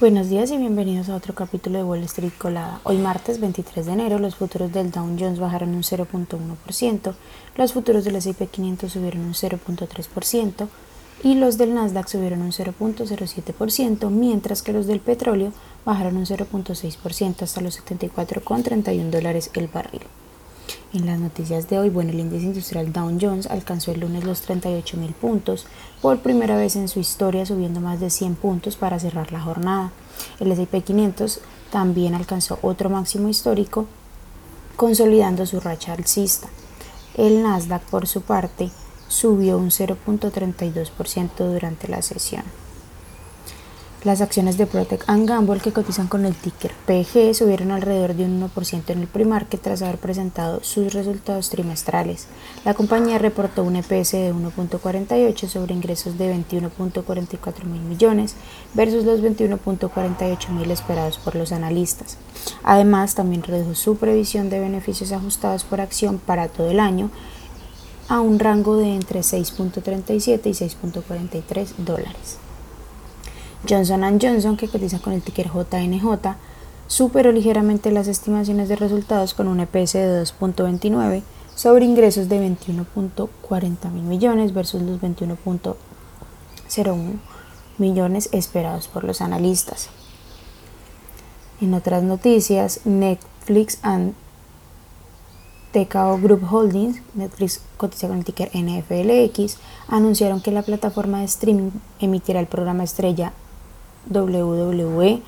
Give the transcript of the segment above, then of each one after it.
Buenos días y bienvenidos a otro capítulo de Wall Street Colada. Hoy martes 23 de enero los futuros del Dow Jones bajaron un 0.1%, los futuros del S&P 500 subieron un 0.3% y los del Nasdaq subieron un 0.07%, mientras que los del petróleo bajaron un 0.6% hasta los 74,31 dólares el barril. En las noticias de hoy, bueno, el índice industrial Dow Jones alcanzó el lunes los 38 mil puntos, por primera vez en su historia subiendo más de 100 puntos para cerrar la jornada. El S&P 500 también alcanzó otro máximo histórico, consolidando su racha alcista. El Nasdaq, por su parte, subió un 0.32% durante la sesión. Las acciones de Protect and Gamble que cotizan con el ticker PG subieron alrededor de un 1% en el pre-market tras haber presentado sus resultados trimestrales. La compañía reportó un EPS de 1.48 sobre ingresos de 21.44 mil millones versus los 21.48 mil esperados por los analistas. Además, también redujo su previsión de beneficios ajustados por acción para todo el año a un rango de entre 6.37 y 6.43 dólares. Johnson Johnson, que cotiza con el ticker JNJ, superó ligeramente las estimaciones de resultados con un EPS de 2.29 sobre ingresos de 21.40 mil millones versus los 21.01 millones esperados por los analistas. En otras noticias, Netflix and TKO Group Holdings, Netflix cotiza con el ticker NFLX, anunciaron que la plataforma de streaming emitirá el programa estrella WWE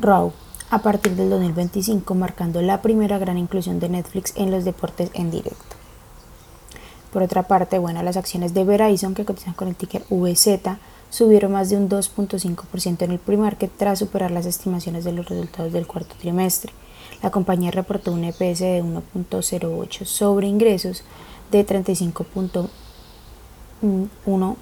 Raw a partir del 2025, marcando la primera gran inclusión de Netflix en los deportes en directo. Por otra parte, bueno, las acciones de Verizon que cotizan con el ticker VZ subieron más de un 2.5% en el pre-market tras superar las estimaciones de los resultados del cuarto trimestre. La compañía reportó un EPS de 1.08 sobre ingresos de 35.1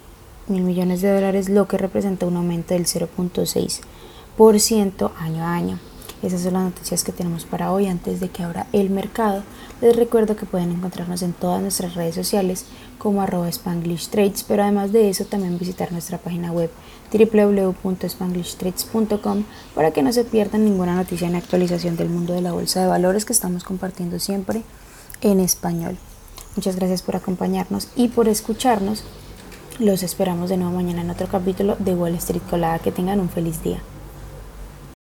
mil millones de dólares, lo que representa un aumento del 0.6% año a año. Esas son las noticias que tenemos para hoy antes de que abra el mercado. Les recuerdo que pueden encontrarnos en todas nuestras redes sociales como arroba Spanglish Trades, pero además de eso también visitar nuestra página web www.spanglishtrades.com para que no se pierdan ninguna noticia ni actualización del mundo de la bolsa de valores que estamos compartiendo siempre en español. Muchas gracias por acompañarnos y por escucharnos. Los esperamos de nuevo mañana en otro capítulo de Wall Street Colada. Que tengan un feliz día.